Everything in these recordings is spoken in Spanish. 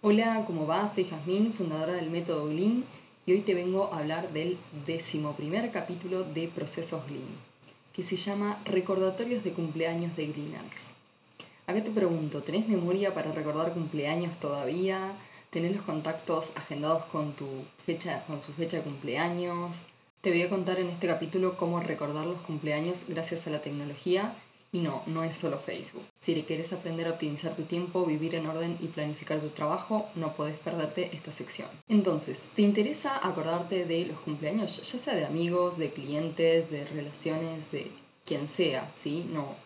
Hola, ¿cómo va? Soy Jazmín, fundadora del método Lean y hoy te vengo a hablar del decimoprimer capítulo de Procesos Lean, que se llama Recordatorios de cumpleaños de Greeners. Acá te pregunto, ¿tenés memoria para recordar cumpleaños todavía? ¿Tenés los contactos agendados con, tu fecha, con su fecha de cumpleaños? Te voy a contar en este capítulo cómo recordar los cumpleaños gracias a la tecnología y no, no es solo Facebook. Si quieres aprender a optimizar tu tiempo, vivir en orden y planificar tu trabajo, no puedes perderte esta sección. Entonces, ¿te interesa acordarte de los cumpleaños, ya sea de amigos, de clientes, de relaciones, de quien sea, ¿sí? No,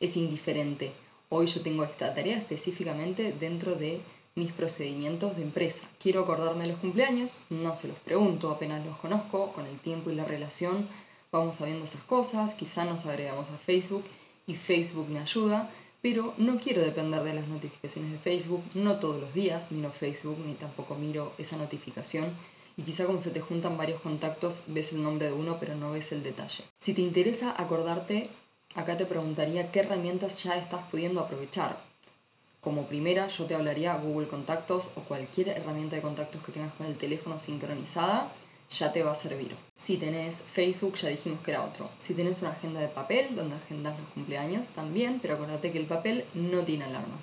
es indiferente. Hoy yo tengo esta tarea específicamente dentro de mis procedimientos de empresa. Quiero acordarme de los cumpleaños, no se los pregunto, apenas los conozco, con el tiempo y la relación vamos sabiendo esas cosas, quizá nos agregamos a Facebook y Facebook me ayuda, pero no quiero depender de las notificaciones de Facebook, no todos los días miro Facebook ni tampoco miro esa notificación y quizá como se te juntan varios contactos ves el nombre de uno pero no ves el detalle. Si te interesa acordarte, acá te preguntaría qué herramientas ya estás pudiendo aprovechar. Como primera yo te hablaría Google Contactos o cualquier herramienta de contactos que tengas con el teléfono sincronizada ya te va a servir. Si tenés Facebook, ya dijimos que era otro. Si tenés una agenda de papel donde agendas los cumpleaños, también, pero acuérdate que el papel no tiene alarma.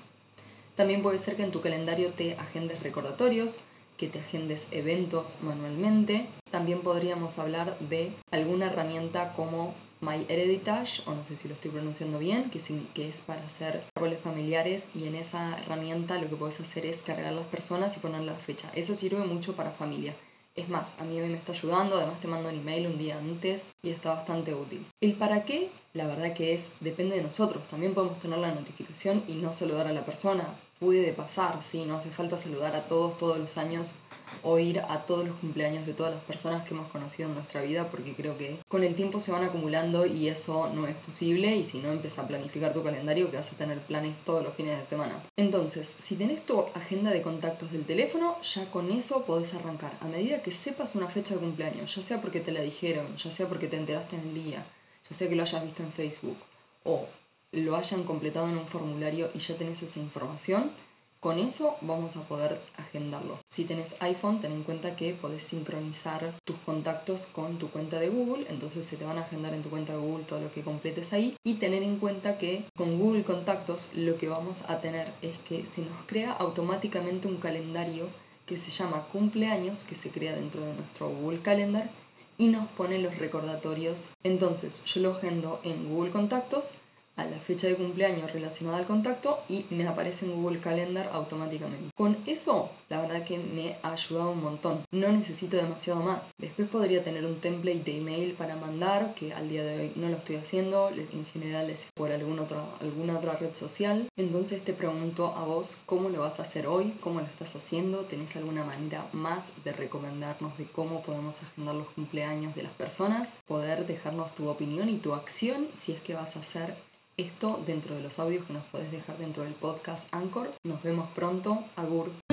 También puede ser que en tu calendario te agendes recordatorios, que te agendes eventos manualmente. También podríamos hablar de alguna herramienta como MyHeritage, o no sé si lo estoy pronunciando bien, que, que es para hacer árboles familiares y en esa herramienta lo que puedes hacer es cargar las personas y poner la fecha. Eso sirve mucho para familia. Es más, a mí hoy me está ayudando, además te mando un email un día antes y está bastante útil. El para qué, la verdad que es, depende de nosotros. También podemos tener la notificación y no saludar a la persona. Puede pasar, sí, no hace falta saludar a todos todos los años o ir a todos los cumpleaños de todas las personas que hemos conocido en nuestra vida porque creo que con el tiempo se van acumulando y eso no es posible y si no empieza a planificar tu calendario que vas a tener planes todos los fines de semana. Entonces, si tenés tu agenda de contactos del teléfono, ya con eso podés arrancar. A medida que sepas una fecha de cumpleaños, ya sea porque te la dijeron, ya sea porque te enteraste en el día, ya sea que lo hayas visto en Facebook o lo hayan completado en un formulario y ya tenés esa información, con eso vamos a poder agendarlo. Si tenés iPhone, ten en cuenta que podés sincronizar tus contactos con tu cuenta de Google, entonces se te van a agendar en tu cuenta de Google todo lo que completes ahí y tener en cuenta que con Google Contactos lo que vamos a tener es que se nos crea automáticamente un calendario que se llama cumpleaños, que se crea dentro de nuestro Google Calendar y nos pone los recordatorios. Entonces yo lo agendo en Google Contactos a la fecha de cumpleaños relacionada al contacto y me aparece en Google Calendar automáticamente. Con eso, la verdad que me ha ayudado un montón. No necesito demasiado más. Después podría tener un template de email para mandar, que al día de hoy no lo estoy haciendo. En general es por algún otro, alguna otra red social. Entonces te pregunto a vos cómo lo vas a hacer hoy, cómo lo estás haciendo. ¿Tenés alguna manera más de recomendarnos de cómo podemos agendar los cumpleaños de las personas? Poder dejarnos tu opinión y tu acción si es que vas a hacer esto dentro de los audios que nos podés dejar dentro del podcast Anchor. Nos vemos pronto. Agur.